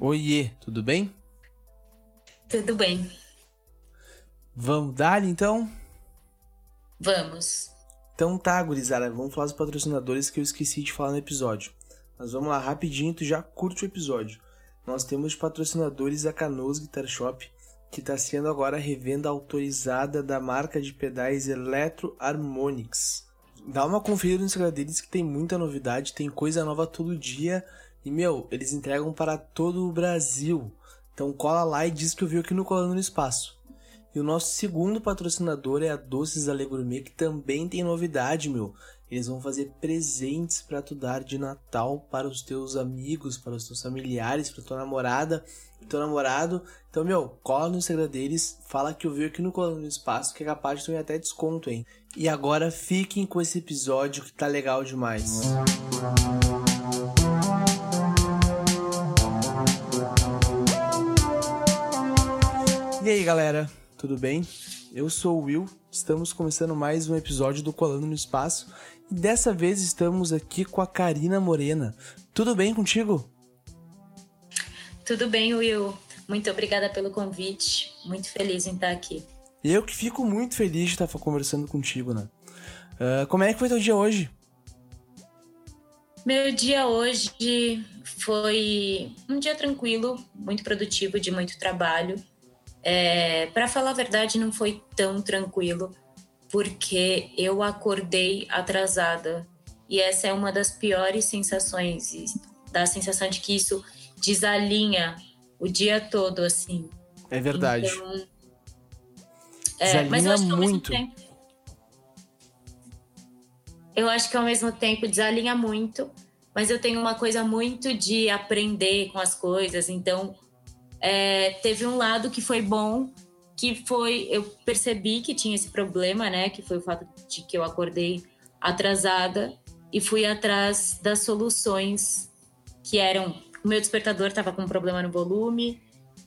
Oiê, tudo bem? Tudo bem. Vamos dar então? Vamos. Então tá, gurizada, vamos falar dos patrocinadores que eu esqueci de falar no episódio. Mas vamos lá, rapidinho, tu já curte o episódio. Nós temos patrocinadores a Canoas Guitar Shop, que está sendo agora a revenda autorizada da marca de pedais Electro Harmonix. Dá uma conferida no Instagram deles que tem muita novidade, tem coisa nova todo dia. E, meu, eles entregam para todo o Brasil. Então cola lá e diz que eu vi aqui no Colando no Espaço. E o nosso segundo patrocinador é a Doces Ale Gourmet, que também tem novidade, meu. Eles vão fazer presentes para tu dar de Natal para os teus amigos, para os teus familiares, para tua namorada, teu namorado. Então, meu, cola no Instagram deles, fala que eu vi aqui no Colando no Espaço, que é capaz de ter até desconto, hein. E agora fiquem com esse episódio que tá legal demais. E aí, galera? tudo bem? Eu sou o Will, estamos começando mais um episódio do Colando no Espaço e dessa vez estamos aqui com a Karina Morena. Tudo bem contigo? Tudo bem, Will. Muito obrigada pelo convite. Muito feliz em estar aqui. Eu que fico muito feliz de estar conversando contigo, né? Uh, como é que foi teu dia hoje? Meu dia hoje foi um dia tranquilo, muito produtivo, de muito trabalho. É, para falar a verdade, não foi tão tranquilo, porque eu acordei atrasada. E essa é uma das piores sensações, da sensação de que isso desalinha o dia todo, assim. É verdade. Então, é, mas eu acho que ao muito. Mesmo tempo, eu acho que ao mesmo tempo desalinha muito, mas eu tenho uma coisa muito de aprender com as coisas, então é, teve um lado que foi bom, que foi eu percebi que tinha esse problema, né? Que foi o fato de que eu acordei atrasada e fui atrás das soluções que eram o meu despertador estava com um problema no volume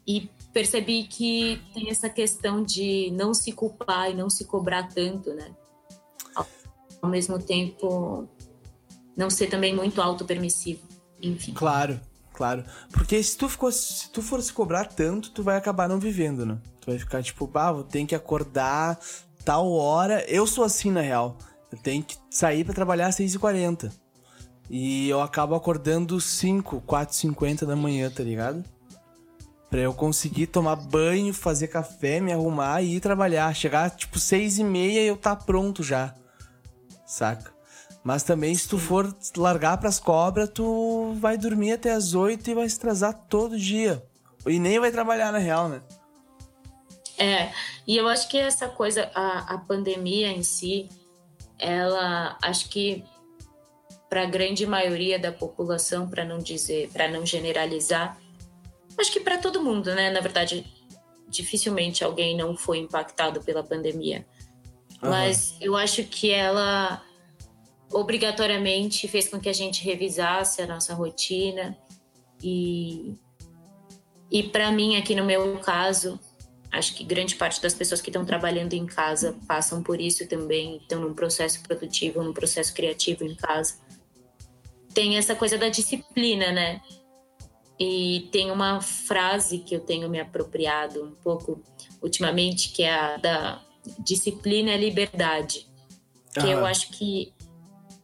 e percebi que tem essa questão de não se culpar e não se cobrar tanto, né? Ao mesmo tempo, não ser também muito autopermissivo, enfim. Claro, claro. Porque se tu, ficou, se tu for se cobrar tanto, tu vai acabar não vivendo, né? Tu vai ficar tipo, ah, vou ter que acordar tal hora. Eu sou assim, na real. Eu tenho que sair para trabalhar às 6h40. E eu acabo acordando 5, 4h50 da manhã, tá ligado? Pra eu conseguir tomar banho, fazer café, me arrumar e ir trabalhar. Chegar tipo 6 e meia e eu tá pronto já. Saca? Mas também, se tu for largar pras cobras, tu vai dormir até as 8 e vai se atrasar todo dia. E nem vai trabalhar, na real, né? É, e eu acho que essa coisa, a, a pandemia em si, ela, acho que para a grande maioria da população, para não dizer, para não generalizar, acho que para todo mundo, né? Na verdade, dificilmente alguém não foi impactado pela pandemia. Uhum. Mas eu acho que ela obrigatoriamente fez com que a gente revisasse a nossa rotina. E e para mim aqui no meu caso acho que grande parte das pessoas que estão trabalhando em casa passam por isso também. Estão num processo produtivo num processo criativo em casa. Tem essa coisa da disciplina né? E tem uma frase que eu tenho me apropriado um pouco ultimamente que é a da disciplina é liberdade. Que eu acho que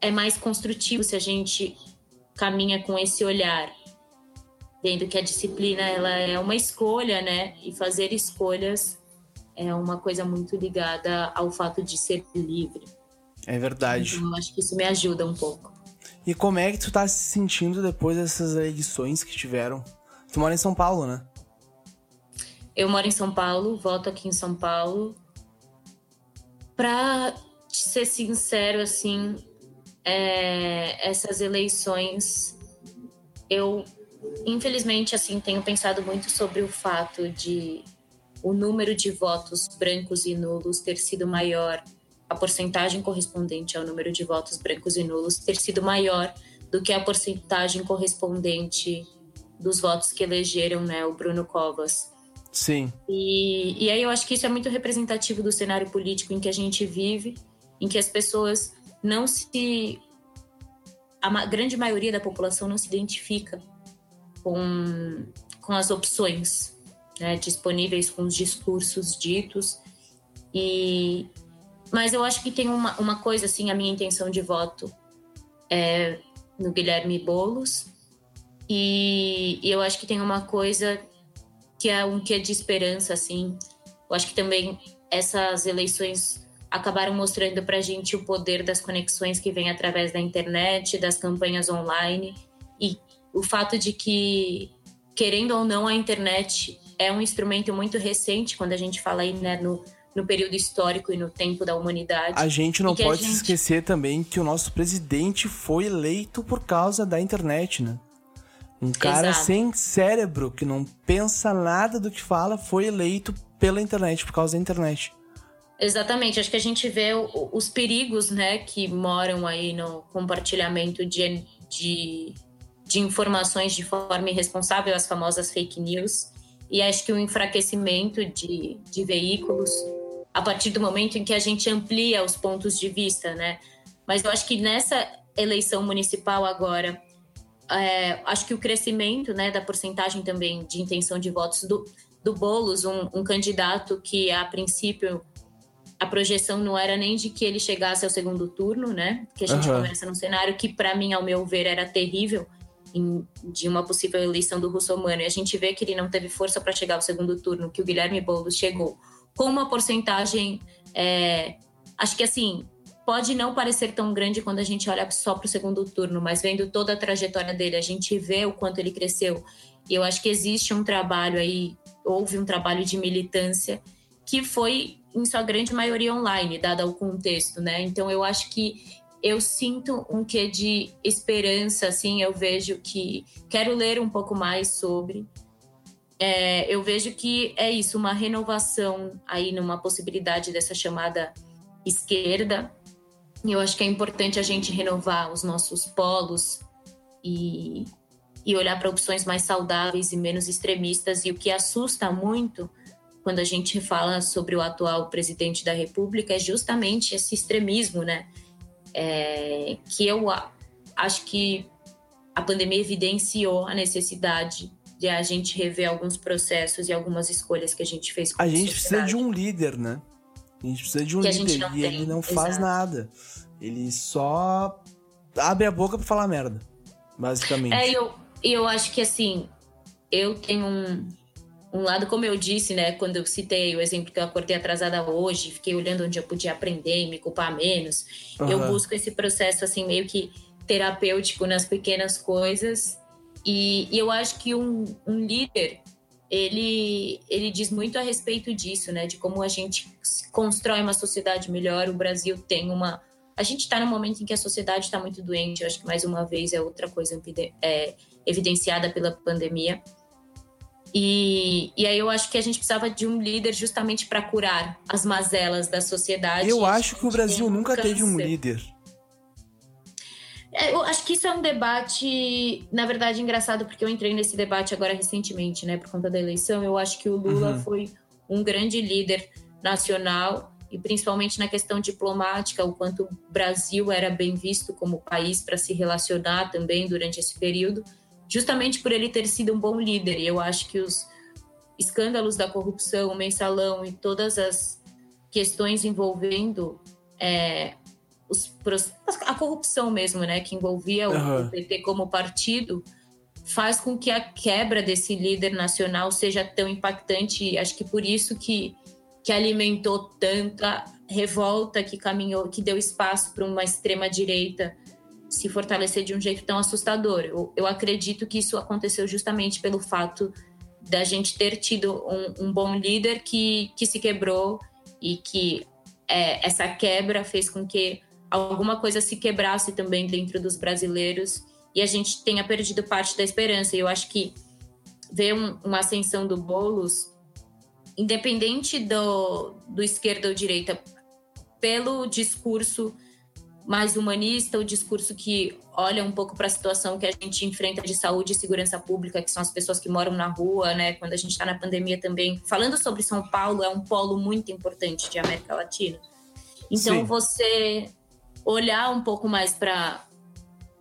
é mais construtivo se a gente caminha com esse olhar, vendo que a disciplina ela é uma escolha, né? E fazer escolhas é uma coisa muito ligada ao fato de ser livre. É verdade. Então, eu acho que isso me ajuda um pouco. E como é que tu tá se sentindo depois dessas eleições que tiveram? Tu mora em São Paulo, né? Eu moro em São Paulo, voto aqui em São Paulo. Pra ser sincero, assim, é, essas eleições, eu infelizmente assim tenho pensado muito sobre o fato de o número de votos brancos e nulos ter sido maior, a porcentagem correspondente ao número de votos brancos e nulos ter sido maior do que a porcentagem correspondente dos votos que elegeram né, o Bruno Covas. Sim. E, e aí eu acho que isso é muito representativo do cenário político em que a gente vive, em que as pessoas não se. A grande maioria da população não se identifica com, com as opções né, disponíveis, com os discursos ditos. E, mas eu acho que tem uma, uma coisa, assim, a minha intenção de voto é no Guilherme Boulos. E, e eu acho que tem uma coisa que é um quê de esperança, assim. Eu acho que também essas eleições acabaram mostrando para a gente o poder das conexões que vem através da internet, das campanhas online e o fato de que, querendo ou não, a internet é um instrumento muito recente quando a gente fala aí né, no, no período histórico e no tempo da humanidade. A gente não pode gente... esquecer também que o nosso presidente foi eleito por causa da internet, né? Um cara Exato. sem cérebro, que não pensa nada do que fala, foi eleito pela internet, por causa da internet. Exatamente, acho que a gente vê os perigos né, que moram aí no compartilhamento de, de, de informações de forma irresponsável, as famosas fake news, e acho que o enfraquecimento de, de veículos a partir do momento em que a gente amplia os pontos de vista, né? Mas eu acho que nessa eleição municipal agora, é, acho que o crescimento né, da porcentagem também de intenção de votos do, do Boulos, um, um candidato que a princípio a projeção não era nem de que ele chegasse ao segundo turno, né? Que a gente uhum. começa num cenário que, para mim, ao meu ver, era terrível em, de uma possível eleição do Russomano. E a gente vê que ele não teve força para chegar ao segundo turno, que o Guilherme Boulos chegou com uma porcentagem. É, acho que assim. Pode não parecer tão grande quando a gente olha só para o segundo turno, mas vendo toda a trajetória dele, a gente vê o quanto ele cresceu. E eu acho que existe um trabalho aí, houve um trabalho de militância que foi em sua grande maioria online, dado o contexto, né? Então eu acho que eu sinto um quê de esperança, assim, eu vejo que quero ler um pouco mais sobre. É, eu vejo que é isso, uma renovação aí numa possibilidade dessa chamada esquerda. E eu acho que é importante a gente renovar os nossos polos e, e olhar para opções mais saudáveis e menos extremistas. E o que assusta muito quando a gente fala sobre o atual presidente da República é justamente esse extremismo, né? É, que eu acho que a pandemia evidenciou a necessidade de a gente rever alguns processos e algumas escolhas que a gente fez. a gente precisa de um líder, né? A gente precisa de um que líder e tem. ele não faz Exato. nada. Ele só abre a boca para falar merda, basicamente. É, eu, eu acho que assim, eu tenho um, um lado, como eu disse, né, quando eu citei o exemplo que eu acordei atrasada hoje, fiquei olhando onde eu podia aprender e me culpar menos. Uhum. Eu busco esse processo, assim, meio que terapêutico nas pequenas coisas. E, e eu acho que um, um, líder, ele, ele diz muito a respeito disso, né, de como a gente constrói uma sociedade melhor. O Brasil tem uma. A gente está num momento em que a sociedade está muito doente. Eu acho que, mais uma vez, é outra coisa é, evidenciada pela pandemia e, e aí eu acho que a gente precisava de um líder justamente para curar as mazelas da sociedade. Eu acho que o Brasil nunca câncer. teve um líder. É, eu acho que isso é um debate, na verdade, engraçado, porque eu entrei nesse debate agora recentemente, né, por conta da eleição. Eu acho que o Lula uhum. foi um grande líder nacional e principalmente na questão diplomática, o quanto o Brasil era bem visto como país para se relacionar também durante esse período justamente por ele ter sido um bom líder. E eu acho que os escândalos da corrupção, o mensalão e todas as questões envolvendo é, os, a corrupção mesmo, né, que envolvia uhum. o PT como partido, faz com que a quebra desse líder nacional seja tão impactante. Acho que por isso que, que alimentou tanta revolta, que caminhou, que deu espaço para uma extrema direita se fortalecer de um jeito tão assustador. Eu, eu acredito que isso aconteceu justamente pelo fato da gente ter tido um, um bom líder que, que se quebrou e que é, essa quebra fez com que alguma coisa se quebrasse também dentro dos brasileiros e a gente tenha perdido parte da esperança. E eu acho que ver um, uma ascensão do Boulos, independente do, do esquerda ou direita, pelo discurso mais humanista, o discurso que olha um pouco para a situação que a gente enfrenta de saúde e segurança pública, que são as pessoas que moram na rua, né? Quando a gente está na pandemia também. Falando sobre São Paulo, é um polo muito importante de América Latina. Então, Sim. você olhar um pouco mais para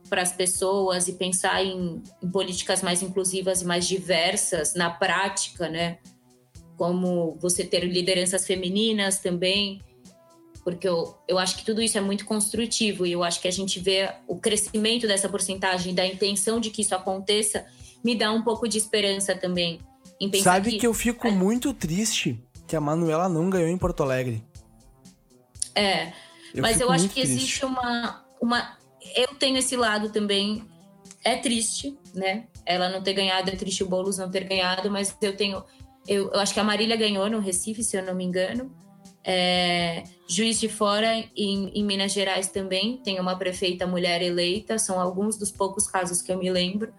para as pessoas e pensar em, em, políticas mais inclusivas e mais diversas na prática, né? Como você ter lideranças femininas também, porque eu, eu acho que tudo isso é muito construtivo e eu acho que a gente vê o crescimento dessa porcentagem, da intenção de que isso aconteça, me dá um pouco de esperança também. Sabe que, que eu fico muito triste que a Manuela não ganhou em Porto Alegre. É, eu mas eu acho que triste. existe uma, uma eu tenho esse lado também. É triste, né? Ela não ter ganhado, é triste o Boulos não ter ganhado, mas eu tenho. Eu, eu acho que a Marília ganhou no Recife, se eu não me engano. É, Juiz de Fora, em, em Minas Gerais também, tem uma prefeita mulher eleita, são alguns dos poucos casos que eu me lembro.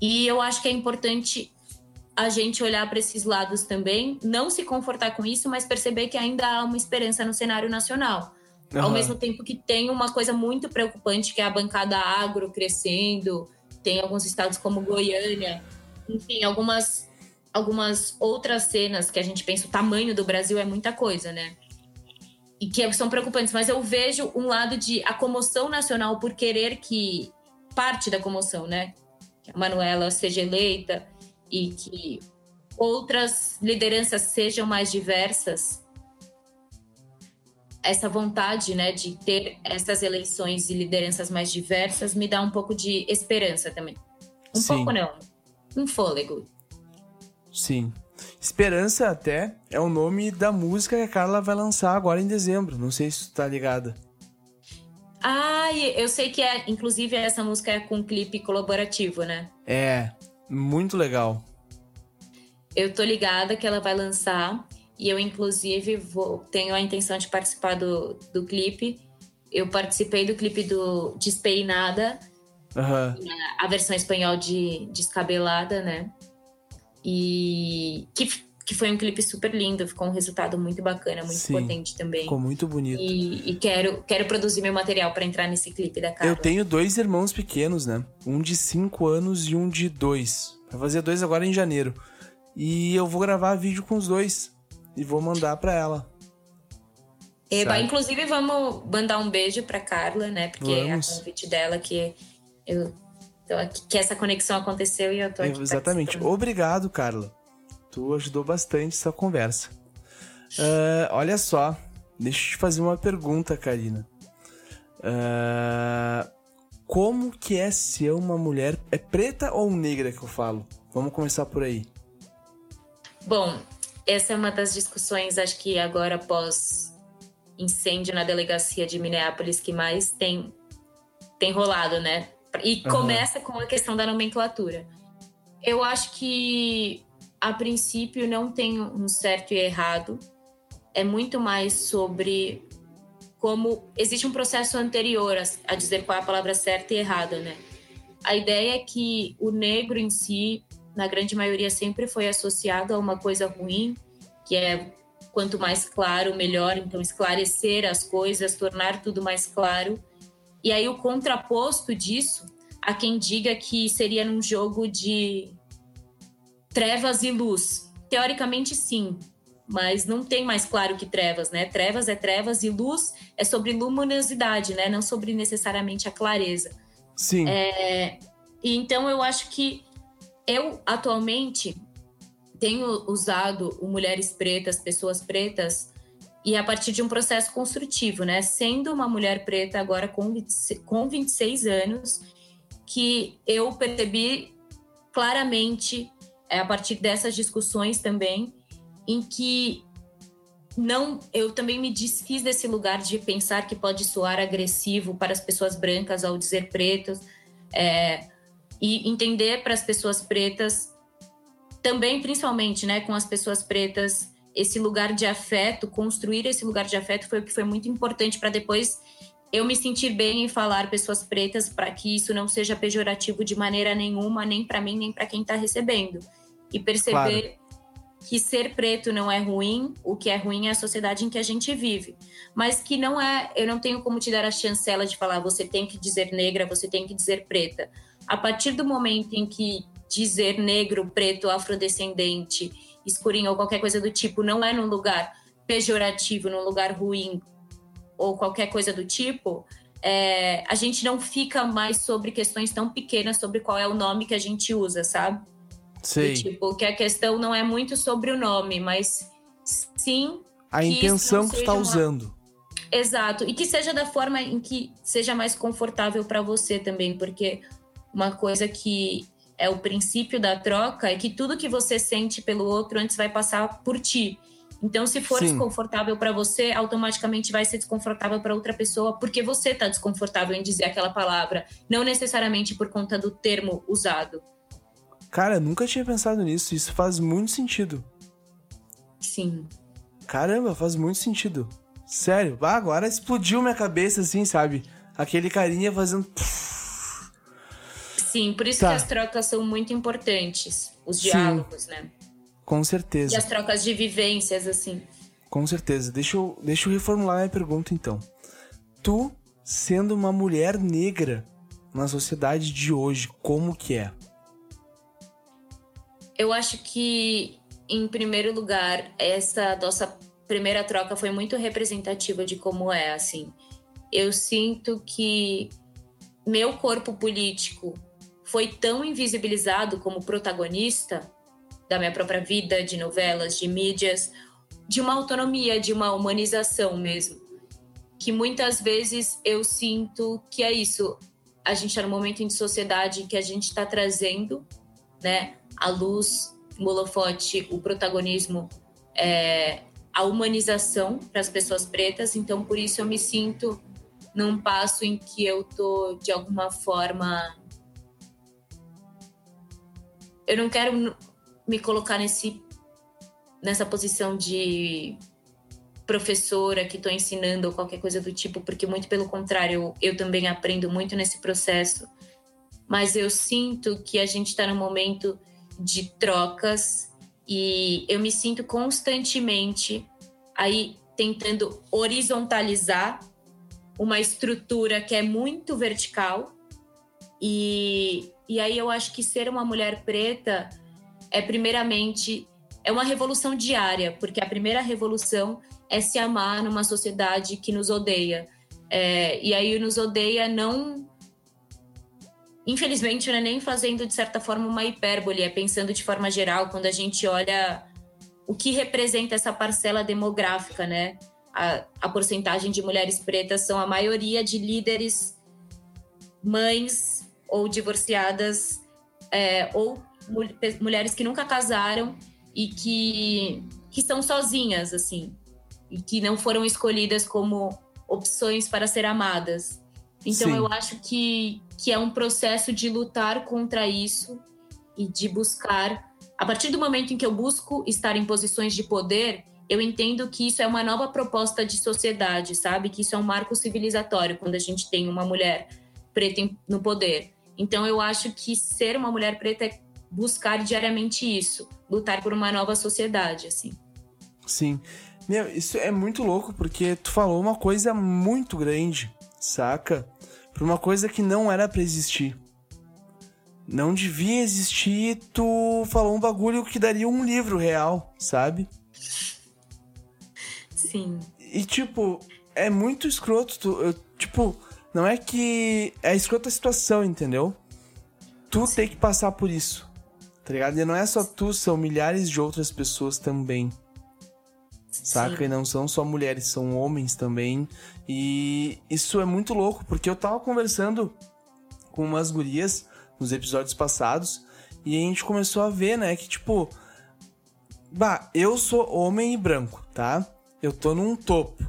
E eu acho que é importante a gente olhar para esses lados também, não se confortar com isso, mas perceber que ainda há uma esperança no cenário nacional. Uhum. Ao mesmo tempo que tem uma coisa muito preocupante, que é a bancada agro crescendo, tem alguns estados como Goiânia, enfim, algumas, algumas outras cenas que a gente pensa, o tamanho do Brasil é muita coisa, né? E que são preocupantes, mas eu vejo um lado de a comoção nacional por querer que parte da comoção, né? Que a Manuela seja eleita e que outras lideranças sejam mais diversas essa vontade né, de ter essas eleições e lideranças mais diversas me dá um pouco de esperança também. Um Sim. pouco não, um fôlego. Sim. Esperança até é o nome da música que a Carla vai lançar agora em dezembro. Não sei se tu tá ligada. Ah, eu sei que é, inclusive essa música é com um clipe colaborativo, né? É, muito legal. Eu tô ligada que ela vai lançar. E eu, inclusive, vou, tenho a intenção de participar do, do clipe. Eu participei do clipe do Despeinada, uhum. a versão espanhol de Descabelada, né? E que, que foi um clipe super lindo, ficou um resultado muito bacana, muito Sim, potente também. Ficou muito bonito. E, e quero, quero produzir meu material para entrar nesse clipe da Carla. Eu tenho dois irmãos pequenos, né? Um de 5 anos e um de 2. Vai fazer dois agora em janeiro. E eu vou gravar vídeo com os dois e vou mandar para ela. Eba, inclusive vamos mandar um beijo para Carla, né? Porque vamos. é a convite dela que eu que essa conexão aconteceu e eu tô aqui. Exatamente. Obrigado, Carla. Tu ajudou bastante essa conversa. Uh, olha só, deixa eu te fazer uma pergunta, Karina. Uh, como que é ser uma mulher. É preta ou negra que eu falo? Vamos começar por aí. Bom, essa é uma das discussões, acho que agora após incêndio na delegacia de Minneapolis que mais tem tem rolado, né? E uhum. começa com a questão da nomenclatura. Eu acho que a princípio não tem um certo e errado. É muito mais sobre como existe um processo anterior a, a dizer qual é a palavra certa e errada, né? A ideia é que o negro em si na grande maioria, sempre foi associado a uma coisa ruim, que é quanto mais claro, melhor. Então, esclarecer as coisas, tornar tudo mais claro. E aí, o contraposto disso, há quem diga que seria num jogo de trevas e luz. Teoricamente, sim, mas não tem mais claro que trevas, né? Trevas é trevas e luz é sobre luminosidade, né? Não sobre necessariamente a clareza. Sim. É, então, eu acho que eu, atualmente, tenho usado o Mulheres Pretas, Pessoas Pretas, e a partir de um processo construtivo, né? Sendo uma mulher preta agora com, com 26 anos, que eu percebi claramente, é, a partir dessas discussões também, em que não, eu também me desfiz desse lugar de pensar que pode soar agressivo para as pessoas brancas ao dizer pretos. É, e entender para as pessoas pretas também principalmente, né, com as pessoas pretas, esse lugar de afeto, construir esse lugar de afeto foi o que foi muito importante para depois eu me sentir bem em falar pessoas pretas para que isso não seja pejorativo de maneira nenhuma, nem para mim, nem para quem está recebendo. E perceber claro. que ser preto não é ruim, o que é ruim é a sociedade em que a gente vive. Mas que não é, eu não tenho como te dar a chancela de falar, você tem que dizer negra, você tem que dizer preta a partir do momento em que dizer negro, preto, afrodescendente, escurinho ou qualquer coisa do tipo não é num lugar pejorativo, num lugar ruim ou qualquer coisa do tipo, é, a gente não fica mais sobre questões tão pequenas sobre qual é o nome que a gente usa, sabe? Sei. E, tipo, que a questão não é muito sobre o nome, mas sim. A intenção que tu tá uma... usando. Exato. E que seja da forma em que seja mais confortável para você também, porque uma coisa que é o princípio da troca é que tudo que você sente pelo outro antes vai passar por ti. Então, se for Sim. desconfortável para você, automaticamente vai ser desconfortável para outra pessoa, porque você está desconfortável em dizer aquela palavra, não necessariamente por conta do termo usado. Cara, nunca tinha pensado nisso. Isso faz muito sentido. Sim. Caramba, faz muito sentido. Sério, agora explodiu minha cabeça assim, sabe? Aquele carinha fazendo. Sim, por isso tá. que as trocas são muito importantes. Os diálogos, Sim. né? Com certeza. E as trocas de vivências, assim. Com certeza. Deixa eu, deixa eu reformular minha pergunta, então. Tu, sendo uma mulher negra na sociedade de hoje, como que é? Eu acho que, em primeiro lugar, essa nossa primeira troca foi muito representativa de como é, assim. Eu sinto que meu corpo político foi tão invisibilizado como protagonista da minha própria vida, de novelas, de mídias, de uma autonomia, de uma humanização mesmo. Que muitas vezes eu sinto que é isso. A gente está num momento de sociedade que a gente está trazendo, né, a luz, o holofote, o protagonismo, é, a humanização para as pessoas pretas. Então, por isso eu me sinto num passo em que eu tô de alguma forma eu não quero me colocar nesse, nessa posição de professora que estou ensinando ou qualquer coisa do tipo, porque muito pelo contrário, eu, eu também aprendo muito nesse processo. Mas eu sinto que a gente está num momento de trocas e eu me sinto constantemente aí tentando horizontalizar uma estrutura que é muito vertical. E, e aí eu acho que ser uma mulher preta é primeiramente é uma revolução diária, porque a primeira revolução é se amar numa sociedade que nos odeia. É, e aí nos odeia não infelizmente não é nem fazendo de certa forma uma hipérbole, é pensando de forma geral quando a gente olha o que representa essa parcela demográfica, né? A, a porcentagem de mulheres pretas são a maioria de líderes, mães ou divorciadas é, ou mulheres que nunca casaram e que, que estão sozinhas, assim, e que não foram escolhidas como opções para ser amadas. Então, Sim. eu acho que, que é um processo de lutar contra isso e de buscar. A partir do momento em que eu busco estar em posições de poder, eu entendo que isso é uma nova proposta de sociedade, sabe? Que isso é um marco civilizatório quando a gente tem uma mulher preta no poder. Então, eu acho que ser uma mulher preta é buscar diariamente isso, lutar por uma nova sociedade, assim. Sim. Meu, isso é muito louco porque tu falou uma coisa muito grande, saca? Pra uma coisa que não era para existir. Não devia existir, tu falou um bagulho que daria um livro real, sabe? Sim. E tipo, é muito escroto, tu, eu, tipo, não é que é escrota a situação, entendeu? Tu Sim. tem que passar por isso. Tá ligado? E não é só tu, são milhares de outras pessoas também. Saca? Sim. E não são só mulheres, são homens também. E isso é muito louco, porque eu tava conversando com umas gurias nos episódios passados e a gente começou a ver, né, que tipo. Bah, eu sou homem e branco, tá? Eu tô num topo.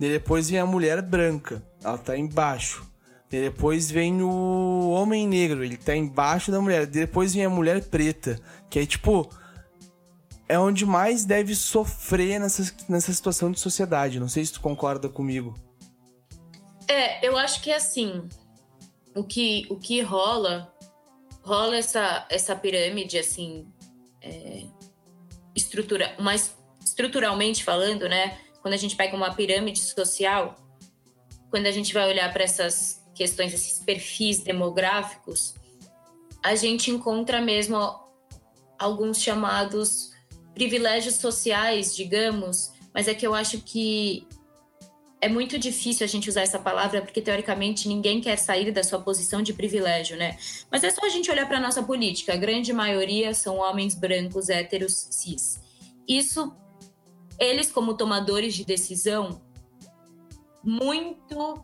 E depois vem a mulher branca, ela tá embaixo. E depois vem o homem negro, ele tá embaixo da mulher. Depois vem a mulher preta, que é tipo. É onde mais deve sofrer nessa, nessa situação de sociedade. Não sei se tu concorda comigo. É, eu acho que é assim. O que, o que rola. Rola essa, essa pirâmide, assim. É, estrutura, mas estruturalmente falando, né? Quando a gente pega uma pirâmide social, quando a gente vai olhar para essas questões, esses perfis demográficos, a gente encontra mesmo alguns chamados privilégios sociais, digamos, mas é que eu acho que é muito difícil a gente usar essa palavra porque teoricamente ninguém quer sair da sua posição de privilégio, né? Mas é só a gente olhar para nossa política. A grande maioria são homens brancos, héteros, cis. Isso, eles como tomadores de decisão, muito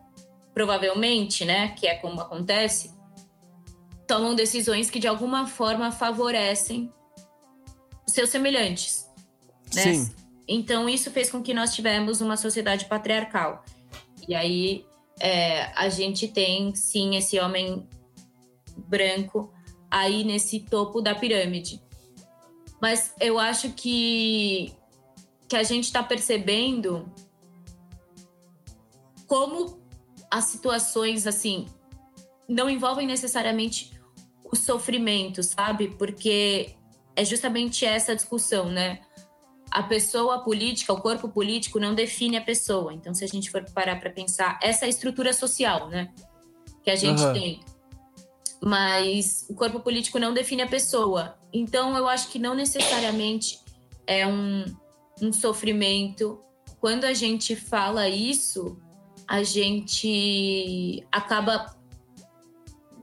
provavelmente, né, que é como acontece, tomam decisões que de alguma forma favorecem seus semelhantes. Né? Sim. Então, isso fez com que nós tivéssemos uma sociedade patriarcal. E aí, é, a gente tem, sim, esse homem branco aí nesse topo da pirâmide. Mas eu acho que, que a gente está percebendo como as situações, assim, não envolvem necessariamente o sofrimento, sabe? Porque é justamente essa discussão, né? a pessoa política, o corpo político não define a pessoa. Então, se a gente for parar para pensar, essa é a estrutura social, né? Que a gente uhum. tem. Mas o corpo político não define a pessoa. Então, eu acho que não necessariamente é um, um sofrimento. Quando a gente fala isso, a gente acaba.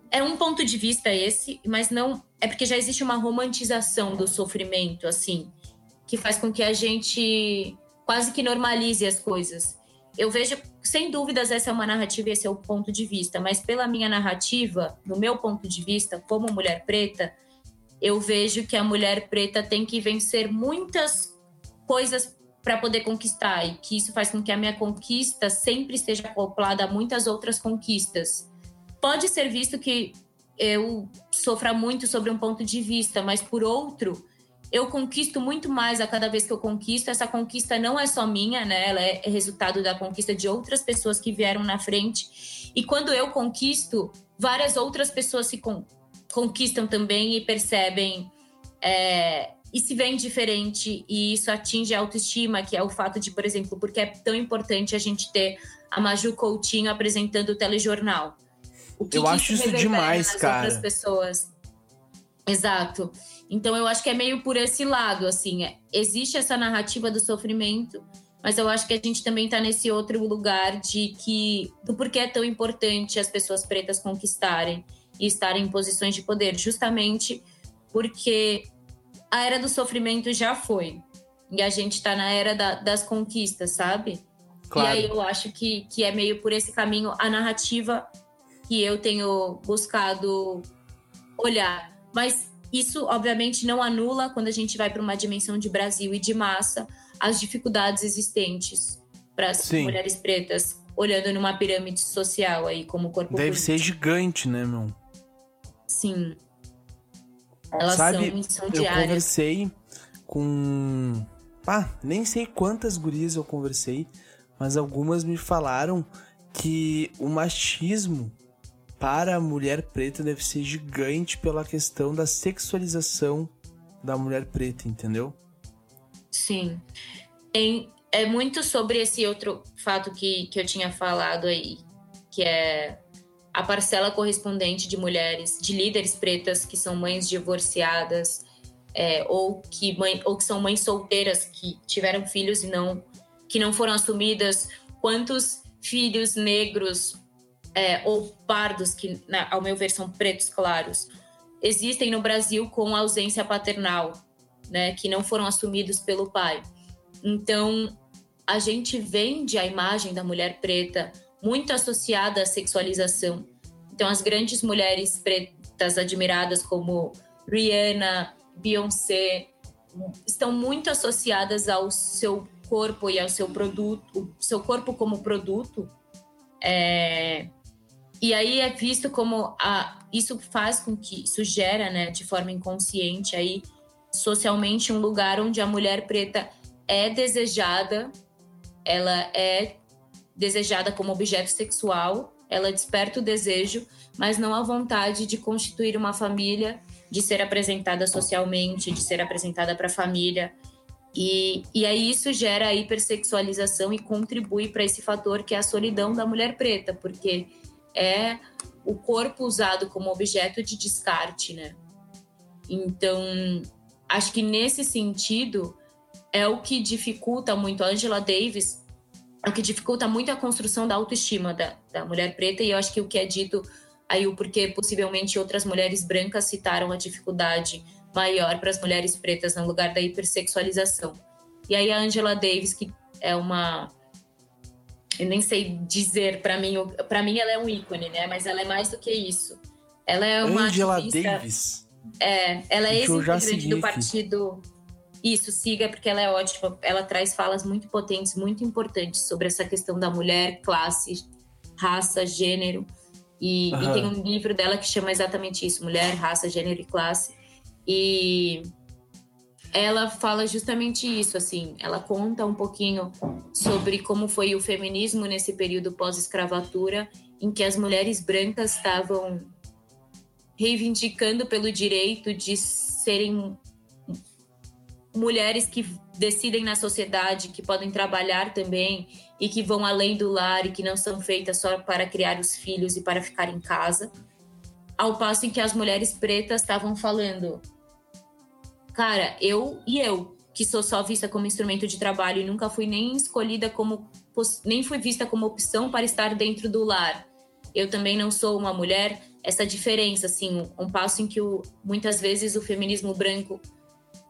É um ponto de vista esse, mas não. É porque já existe uma romantização do sofrimento, assim que faz com que a gente quase que normalize as coisas. Eu vejo, sem dúvidas, essa é uma narrativa e esse é o ponto de vista, mas pela minha narrativa, no meu ponto de vista, como mulher preta, eu vejo que a mulher preta tem que vencer muitas coisas para poder conquistar e que isso faz com que a minha conquista sempre esteja acoplada a muitas outras conquistas. Pode ser visto que eu sofra muito sobre um ponto de vista, mas por outro, eu conquisto muito mais a cada vez que eu conquisto. Essa conquista não é só minha, né? Ela é resultado da conquista de outras pessoas que vieram na frente. E quando eu conquisto, várias outras pessoas se con conquistam também e percebem é, e se veem diferente. E isso atinge a autoestima, que é o fato de, por exemplo, porque é tão importante a gente ter a Maju Coutinho apresentando o telejornal. O que eu que acho isso demais, cara. Outras pessoas. Exato. Então eu acho que é meio por esse lado, assim, é, existe essa narrativa do sofrimento, mas eu acho que a gente também está nesse outro lugar de que do porquê é tão importante as pessoas pretas conquistarem e estarem em posições de poder, justamente porque a era do sofrimento já foi e a gente está na era da, das conquistas, sabe? Claro. E aí eu acho que, que é meio por esse caminho a narrativa que eu tenho buscado olhar. Mas isso, obviamente, não anula, quando a gente vai para uma dimensão de Brasil e de massa, as dificuldades existentes para as mulheres pretas, olhando numa pirâmide social aí, como corpo Deve político. ser gigante, né, meu? Sim. Elas Sabe, são, eu conversei com... Ah, nem sei quantas gurias eu conversei, mas algumas me falaram que o machismo para a mulher preta deve ser gigante pela questão da sexualização da mulher preta, entendeu? Sim. Tem, é muito sobre esse outro fato que, que eu tinha falado aí, que é a parcela correspondente de mulheres, de líderes pretas que são mães divorciadas é, ou, que mãe, ou que são mães solteiras que tiveram filhos e não que não foram assumidas. Quantos filhos negros é, ou pardos, que né, ao meu ver são pretos claros, existem no Brasil com ausência paternal, né, que não foram assumidos pelo pai. Então, a gente vende a imagem da mulher preta muito associada à sexualização. Então, as grandes mulheres pretas admiradas como Rihanna, Beyoncé, estão muito associadas ao seu corpo e ao seu produto, seu corpo como produto, é, e aí é visto como a, isso faz com que isso gera, né, de forma inconsciente aí socialmente um lugar onde a mulher preta é desejada, ela é desejada como objeto sexual, ela desperta o desejo, mas não a vontade de constituir uma família, de ser apresentada socialmente, de ser apresentada para a família. E, e aí isso gera a hipersexualização e contribui para esse fator que é a solidão da mulher preta, porque é o corpo usado como objeto de descarte, né? Então, acho que nesse sentido é o que dificulta muito. A Angela Davis, o que dificulta muito a construção da autoestima da, da mulher preta, e eu acho que o que é dito aí, o porquê possivelmente outras mulheres brancas citaram a dificuldade maior para as mulheres pretas no lugar da hipersexualização. E aí a Angela Davis, que é uma eu nem sei dizer para mim, para mim ela é um ícone, né? Mas ela é mais do que isso. Ela é uma Angela ativista, Davis. É, ela é ex-integrante do partido isso, siga, porque ela é ótima. Ela traz falas muito potentes, muito importantes sobre essa questão da mulher, classe, raça, gênero. E, e tem um livro dela que chama exatamente isso: Mulher, Raça, Gênero e Classe. E ela fala justamente isso, assim, ela conta um pouquinho sobre como foi o feminismo nesse período pós-escravatura, em que as mulheres brancas estavam reivindicando pelo direito de serem mulheres que decidem na sociedade, que podem trabalhar também e que vão além do lar e que não são feitas só para criar os filhos e para ficar em casa. Ao passo em que as mulheres pretas estavam falando, cara, eu e eu, que sou só vista como instrumento de trabalho e nunca fui nem escolhida como nem fui vista como opção para estar dentro do lar. Eu também não sou uma mulher. Essa diferença, assim, um passo em que o, muitas vezes o feminismo branco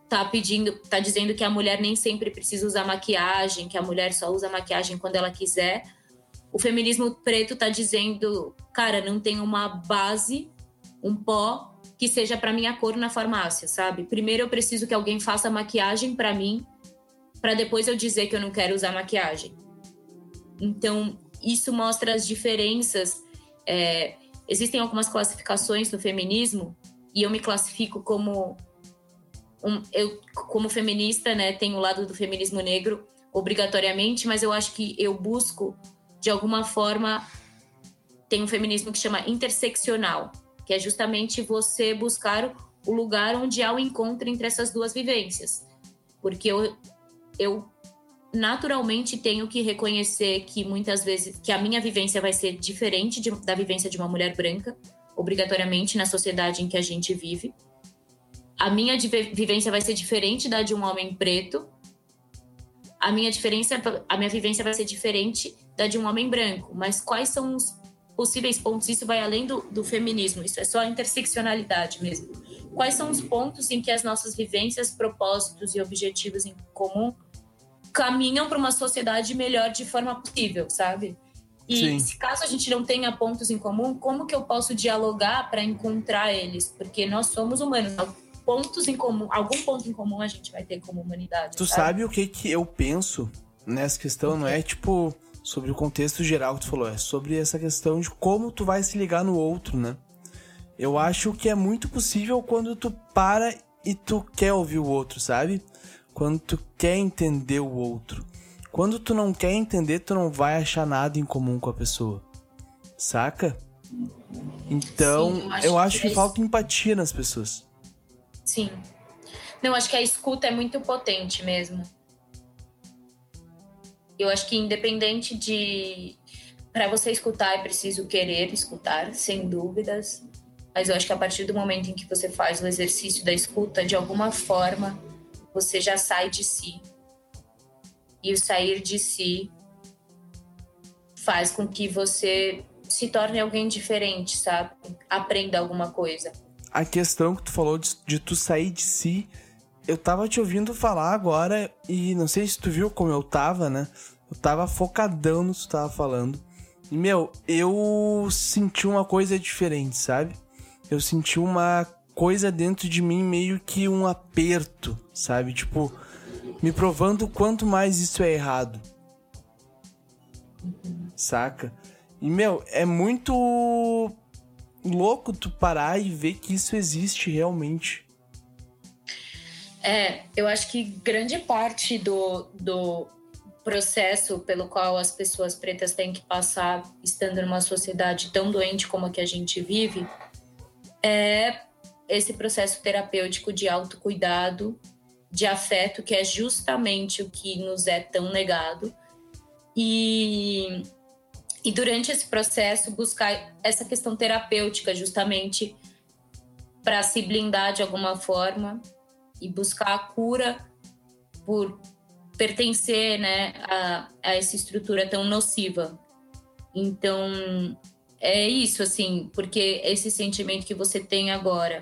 tá pedindo, tá dizendo que a mulher nem sempre precisa usar maquiagem, que a mulher só usa maquiagem quando ela quiser. O feminismo preto tá dizendo, cara, não tem uma base, um pó que seja para minha cor na farmácia, sabe? Primeiro eu preciso que alguém faça maquiagem para mim, para depois eu dizer que eu não quero usar maquiagem. Então, isso mostra as diferenças. É, existem algumas classificações no feminismo e eu me classifico como um, eu, como feminista, né, tenho o lado do feminismo negro obrigatoriamente, mas eu acho que eu busco, de alguma forma, tem um feminismo que chama interseccional, que é justamente você buscar o lugar onde há o encontro entre essas duas vivências. Porque eu, eu naturalmente tenho que reconhecer que muitas vezes que a minha vivência vai ser diferente de, da vivência de uma mulher branca, obrigatoriamente na sociedade em que a gente vive a minha vivência vai ser diferente da de um homem preto. A minha diferença, a minha vivência vai ser diferente da de um homem branco. Mas quais são os possíveis pontos? Isso vai além do, do feminismo. Isso é só a interseccionalidade mesmo. Quais são os pontos em que as nossas vivências, propósitos e objetivos em comum caminham para uma sociedade melhor de forma possível, sabe? E Sim. se caso a gente não tenha pontos em comum, como que eu posso dialogar para encontrar eles? Porque nós somos humanos pontos em comum, algum ponto em comum a gente vai ter como humanidade. Tu sabe, sabe o que que eu penso nessa questão? Não é tipo sobre o contexto geral que tu falou, é sobre essa questão de como tu vai se ligar no outro, né? Eu acho que é muito possível quando tu para e tu quer ouvir o outro, sabe? Quando tu quer entender o outro. Quando tu não quer entender, tu não vai achar nada em comum com a pessoa. Saca? Então, Sim, eu acho, eu acho que, que falta empatia nas pessoas. Sim. Não, acho que a escuta é muito potente mesmo. Eu acho que independente de. Para você escutar, é preciso querer escutar, sem dúvidas. Mas eu acho que a partir do momento em que você faz o exercício da escuta, de alguma forma, você já sai de si. E o sair de si faz com que você se torne alguém diferente, sabe? Aprenda alguma coisa a questão que tu falou de, de, tu sair de si, eu tava te ouvindo falar agora e não sei se tu viu como eu tava, né? Eu tava focadão no que tu tava falando. E, meu, eu senti uma coisa diferente, sabe? Eu senti uma coisa dentro de mim, meio que um aperto, sabe? Tipo, me provando quanto mais isso é errado. Saca? E, meu, é muito louco tu parar e ver que isso existe realmente. É, eu acho que grande parte do, do processo pelo qual as pessoas pretas têm que passar estando numa sociedade tão doente como a que a gente vive é esse processo terapêutico de autocuidado, de afeto, que é justamente o que nos é tão negado. E e durante esse processo buscar essa questão terapêutica justamente para se blindar de alguma forma e buscar a cura por pertencer né, a, a essa estrutura tão nociva. Então, é isso, assim, porque esse sentimento que você tem agora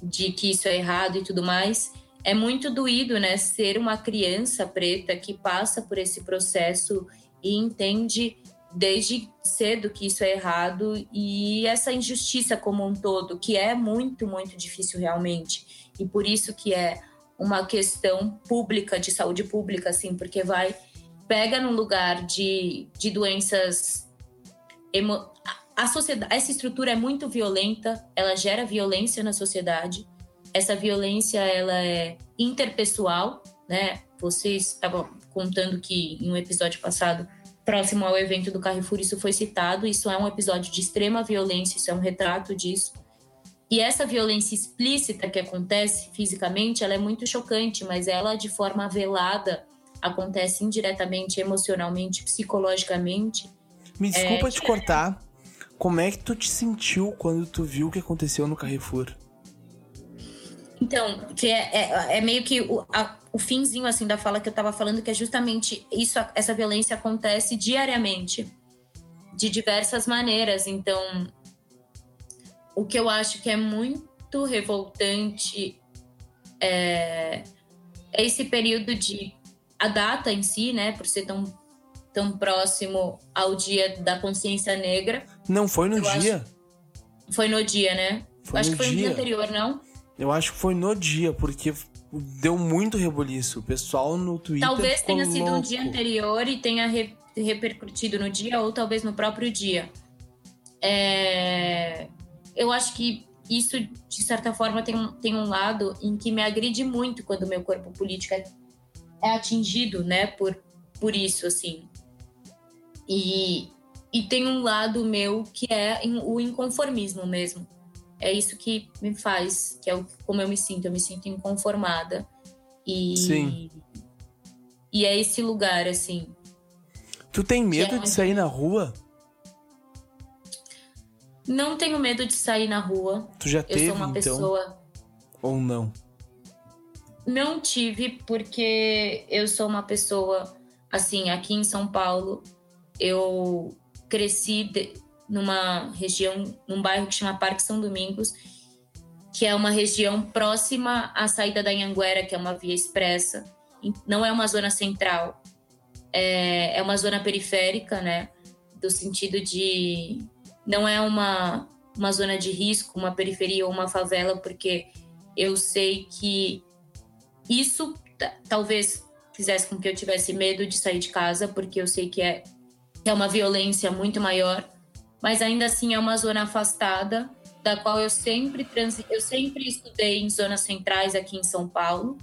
de que isso é errado e tudo mais, é muito doído, né? Ser uma criança preta que passa por esse processo e entende desde cedo que isso é errado e essa injustiça como um todo, que é muito, muito difícil realmente. E por isso que é uma questão pública, de saúde pública, assim, porque vai, pega num lugar de, de doenças. Emo, a sociedade, essa estrutura é muito violenta, ela gera violência na sociedade. Essa violência ela é interpessoal, né? Vocês estavam contando que em um episódio passado, próximo ao evento do Carrefour, isso foi citado. Isso é um episódio de extrema violência, isso é um retrato disso. E essa violência explícita que acontece fisicamente, ela é muito chocante, mas ela de forma velada acontece indiretamente, emocionalmente, psicologicamente. Me desculpa é... te cortar, como é que tu te sentiu quando tu viu o que aconteceu no Carrefour? Então, que é, é, é meio que o, a, o finzinho assim da fala que eu tava falando, que é justamente isso, essa violência acontece diariamente, de diversas maneiras. Então, o que eu acho que é muito revoltante é, é esse período de a data em si, né, por ser tão tão próximo ao dia da consciência negra. Não foi no eu dia. Acho... Foi no dia, né? Foi acho que foi dia. no dia anterior, não? Eu acho que foi no dia, porque deu muito reboliço. O pessoal no Twitter. Talvez tenha louco. sido um dia anterior e tenha re repercutido no dia, ou talvez no próprio dia. É... Eu acho que isso, de certa forma, tem um, tem um lado em que me agride muito quando o meu corpo político é, é atingido, né, por, por isso, assim. E, e tem um lado meu que é o inconformismo mesmo. É isso que me faz, que é o, como eu me sinto. Eu me sinto inconformada. E, Sim. E é esse lugar, assim. Tu tem medo é de sair na rua? Não tenho medo de sair na rua. Tu já teve, Eu sou uma então? pessoa. Ou não? Não tive, porque eu sou uma pessoa, assim, aqui em São Paulo, eu cresci de, numa região, num bairro que chama Parque São Domingos, que é uma região próxima à saída da Anhanguera, que é uma via expressa. Não é uma zona central, é, é uma zona periférica, né? Do sentido de. Não é uma, uma zona de risco, uma periferia ou uma favela, porque eu sei que isso talvez fizesse com que eu tivesse medo de sair de casa, porque eu sei que é é uma violência muito maior, mas ainda assim é uma zona afastada, da qual eu sempre trans... eu sempre estudei em zonas centrais aqui em São Paulo.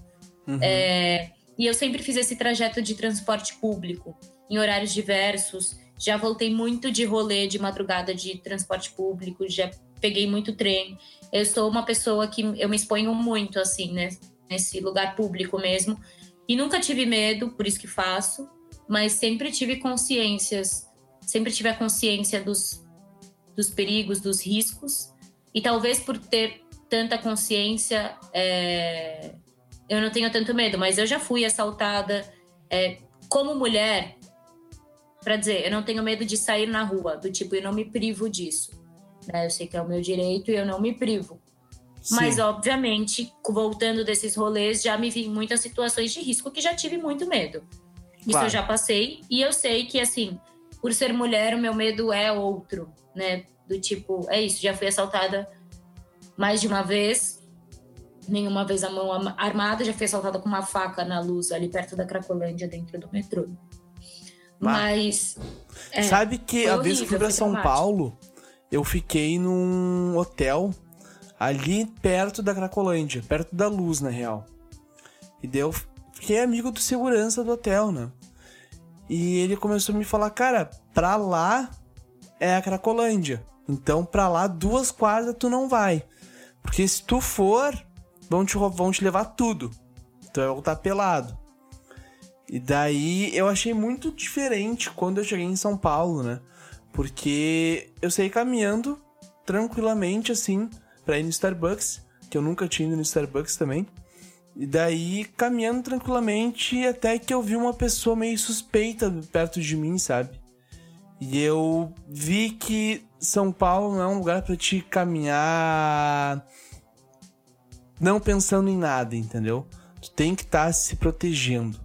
Uhum. É... E eu sempre fiz esse trajeto de transporte público, em horários diversos. Já voltei muito de rolê de madrugada de transporte público, já peguei muito trem. Eu sou uma pessoa que eu me exponho muito, assim, né? Nesse lugar público mesmo. E nunca tive medo, por isso que faço mas sempre tive consciências, sempre tive a consciência dos, dos perigos, dos riscos, e talvez por ter tanta consciência, é, eu não tenho tanto medo, mas eu já fui assaltada é, como mulher, para dizer, eu não tenho medo de sair na rua, do tipo, eu não me privo disso. Né? Eu sei que é o meu direito e eu não me privo. Sim. Mas, obviamente, voltando desses rolês, já me vi em muitas situações de risco que já tive muito medo. Isso claro. eu já passei. E eu sei que, assim, por ser mulher, o meu medo é outro, né? Do tipo, é isso, já fui assaltada mais de uma vez. Nenhuma vez a mão armada, já fui assaltada com uma faca na luz ali perto da Cracolândia, dentro do metrô. Mas. É, Sabe que a vez que fui pra São. Paulo, eu fiquei num hotel ali perto da Cracolândia, perto da luz, na real. E deu que é amigo do segurança do hotel, né? E ele começou a me falar, cara, pra lá é a Cracolândia. Então, pra lá, duas quadras tu não vai. Porque se tu for, vão te, vão te levar tudo. Tu vai voltar pelado. E daí eu achei muito diferente quando eu cheguei em São Paulo, né? Porque eu saí caminhando tranquilamente, assim, pra ir no Starbucks, que eu nunca tinha ido no Starbucks também. E daí, caminhando tranquilamente, até que eu vi uma pessoa meio suspeita perto de mim, sabe? E eu vi que São Paulo não é um lugar para te caminhar não pensando em nada, entendeu? Tu tem que estar tá se protegendo.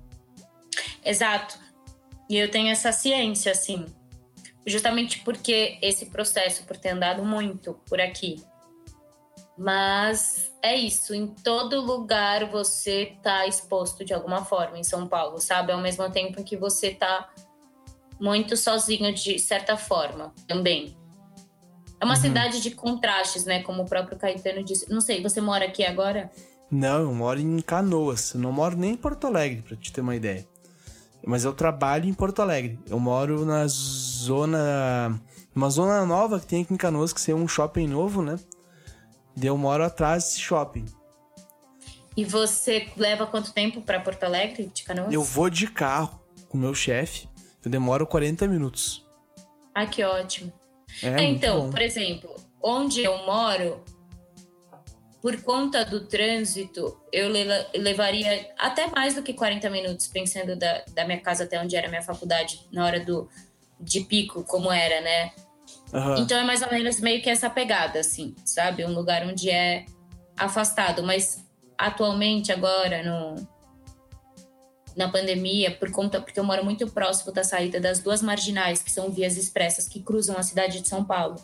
Exato. E eu tenho essa ciência, assim. Justamente porque esse processo, por ter andado muito por aqui. Mas é isso, em todo lugar você tá exposto de alguma forma em São Paulo, sabe? Ao mesmo tempo que você tá muito sozinho de certa forma também. É uma uhum. cidade de contrastes, né? Como o próprio Caetano disse. Não sei, você mora aqui agora? Não, eu moro em Canoas. Eu não moro nem em Porto Alegre, pra te ter uma ideia. Mas eu trabalho em Porto Alegre. Eu moro na zona. Uma zona nova que tem aqui em Canoas, que é um shopping novo, né? E eu moro atrás desse shopping. E você leva quanto tempo para Porto Alegre, de Canoas? Eu vou de carro com o meu chefe. Eu demoro 40 minutos. Ah, que ótimo. É, é então, por exemplo, onde eu moro, por conta do trânsito, eu levaria até mais do que 40 minutos, pensando da, da minha casa até onde era a minha faculdade, na hora do, de pico, como era, né? Uhum. Então é mais ou menos meio que essa pegada, assim, sabe? Um lugar onde é afastado, mas atualmente, agora, no, na pandemia, por conta, porque eu moro muito próximo da saída das duas marginais, que são vias expressas que cruzam a cidade de São Paulo.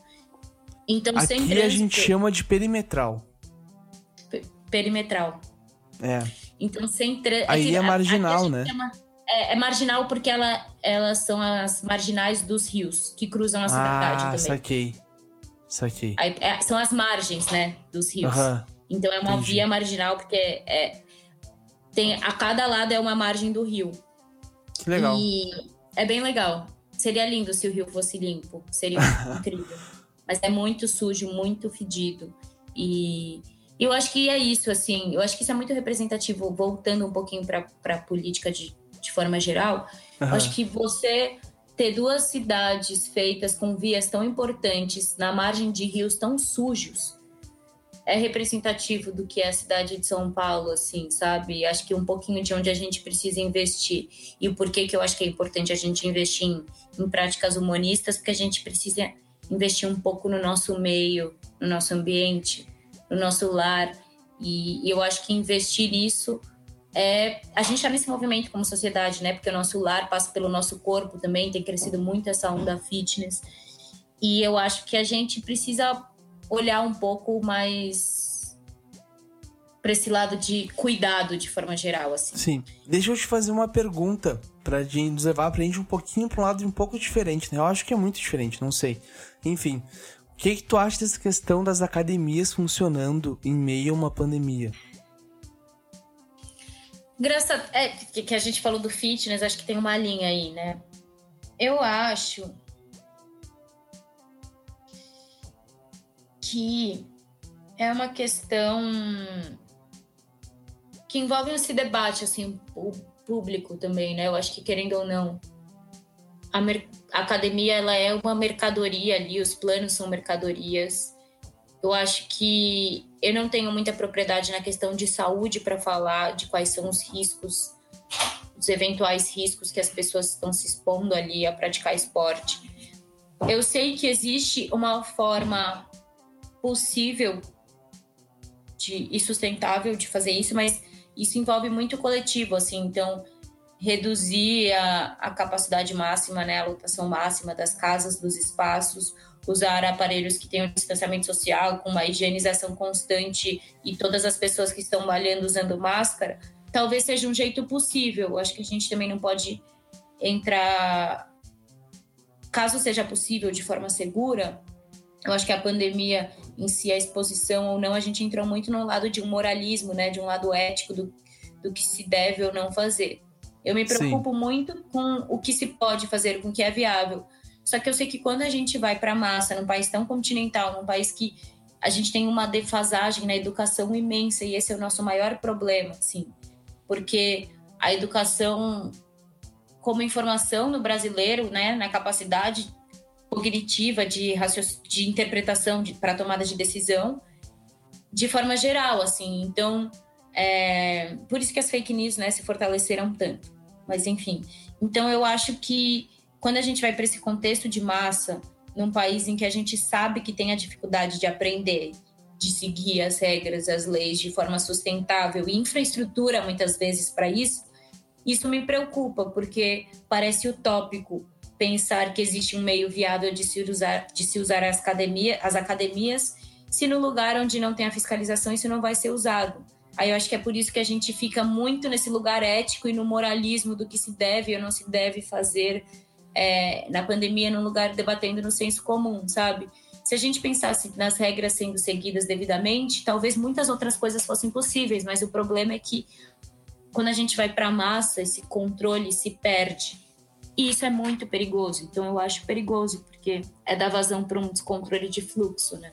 Então, Aqui sem trânsito, a gente chama de perimetral perimetral. É. Então, sem trânsito. Aí é, é marginal, né? Chama, é, é, marginal porque ela, elas são as marginais dos rios que cruzam a cidade ah, também. Saquei. Saquei. Aí, é, são as margens, né? Dos rios. Então é uma Entendi. via marginal porque é, tem, a cada lado é uma margem do rio. Que legal. E é bem legal. Seria lindo se o rio fosse limpo. Seria incrível. Mas é muito sujo, muito fedido. E eu acho que é isso, assim. Eu acho que isso é muito representativo, voltando um pouquinho para a política de, de forma geral. Uhum. Eu acho que você ter duas cidades feitas com vias tão importantes na margem de rios tão sujos é representativo do que é a cidade de São Paulo, assim, sabe? Acho que um pouquinho de onde a gente precisa investir e o porquê que eu acho que é importante a gente investir em, em práticas humanistas, porque a gente precisa investir um pouco no nosso meio, no nosso ambiente, no nosso lar. E, e eu acho que investir nisso é. A gente está nesse movimento como sociedade, né? Porque o nosso lar passa pelo nosso corpo também, tem crescido muito essa onda fitness. E eu acho que a gente precisa olhar um pouco mais para esse lado de cuidado de forma geral, assim. Sim. Deixa eu te fazer uma pergunta para nos levar pra gente um pouquinho para um lado um pouco diferente, né? Eu acho que é muito diferente, não sei. Enfim, o que, que tu acha dessa questão das academias funcionando em meio a uma pandemia? Engraçado, é, que a gente falou do fitness, acho que tem uma linha aí, né? Eu acho que é uma questão que envolve esse debate, assim, o público também, né? Eu acho que, querendo ou não, a, a academia ela é uma mercadoria ali, os planos são mercadorias. Eu acho que eu não tenho muita propriedade na questão de saúde para falar de quais são os riscos, os eventuais riscos que as pessoas estão se expondo ali a praticar esporte. Eu sei que existe uma forma possível de, e sustentável de fazer isso, mas isso envolve muito coletivo, assim. Então, reduzir a, a capacidade máxima, né, a lotação máxima das casas, dos espaços, usar aparelhos que tenham distanciamento social, com uma higienização constante e todas as pessoas que estão malhando usando máscara, talvez seja um jeito possível. Acho que a gente também não pode entrar, caso seja possível, de forma segura. Eu acho que a pandemia em si, a exposição ou não, a gente entrou muito no lado de um moralismo, né, de um lado ético do, do que se deve ou não fazer. Eu me preocupo Sim. muito com o que se pode fazer, com o que é viável. Só que eu sei que quando a gente vai para a massa, num país tão continental, num país que a gente tem uma defasagem na educação imensa, e esse é o nosso maior problema, assim, porque a educação como informação no brasileiro, né, na capacidade cognitiva de, de interpretação para tomada de decisão, de forma geral, assim. Então, É, por isso que as fake news né, se fortaleceram tanto. Mas enfim. Então eu acho que quando a gente vai para esse contexto de massa, num país em que a gente sabe que tem a dificuldade de aprender, de seguir as regras, as leis de forma sustentável e infraestrutura muitas vezes para isso, isso me preocupa, porque parece utópico pensar que existe um meio viável de se usar, de se usar as, academia, as academias, se no lugar onde não tem a fiscalização isso não vai ser usado. Aí eu acho que é por isso que a gente fica muito nesse lugar ético e no moralismo do que se deve ou não se deve fazer é, na pandemia, num lugar debatendo no senso comum, sabe? Se a gente pensasse nas regras sendo seguidas devidamente, talvez muitas outras coisas fossem possíveis, mas o problema é que quando a gente vai para a massa, esse controle se perde. E isso é muito perigoso. Então eu acho perigoso, porque é dar vazão para um descontrole de fluxo, né?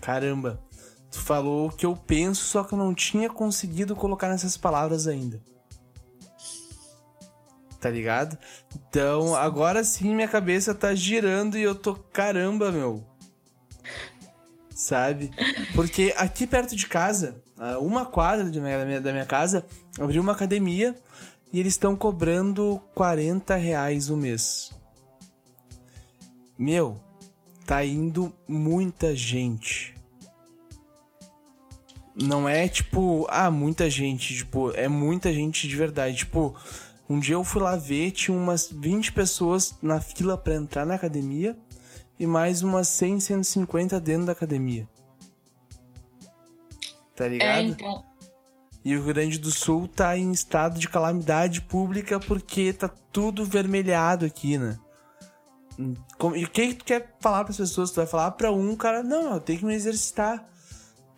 Caramba, tu falou o que eu penso, só que eu não tinha conseguido colocar nessas palavras ainda. Tá ligado? Então, agora sim minha cabeça tá girando e eu tô caramba, meu. Sabe? Porque aqui perto de casa, uma quadra da minha, da minha casa, abriu uma academia e eles estão cobrando 40 reais o mês. Meu, tá indo muita gente. Não é tipo, ah, muita gente, tipo, é muita gente de verdade. Tipo, um dia eu fui lá ver, tinha umas 20 pessoas na fila para entrar na academia e mais umas 100, 150 dentro da academia. Tá ligado? É, então... E o Rio Grande do Sul tá em estado de calamidade pública porque tá tudo vermelhado aqui, né? E o que, tu quer falar para as pessoas? Tu vai falar para um cara, não, eu tenho que me exercitar.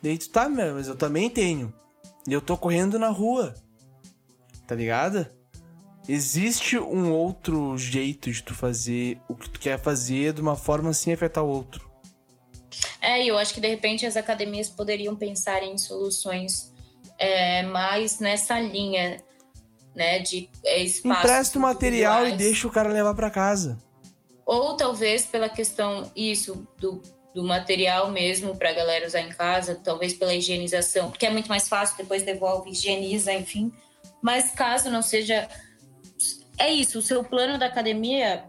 Daí tu tá, mas eu também tenho. E eu tô correndo na rua. Tá ligado? Existe um outro jeito de tu fazer o que tu quer fazer de uma forma sem afetar o outro. É, eu acho que de repente as academias poderiam pensar em soluções é, mais nessa linha, né, de é, espaço. Empresta o material e deixa o cara levar para casa. Ou talvez pela questão isso do, do material mesmo para a galera usar em casa, talvez pela higienização, porque é muito mais fácil, depois devolve, higieniza, enfim. Mas caso não seja é isso, o seu plano da academia,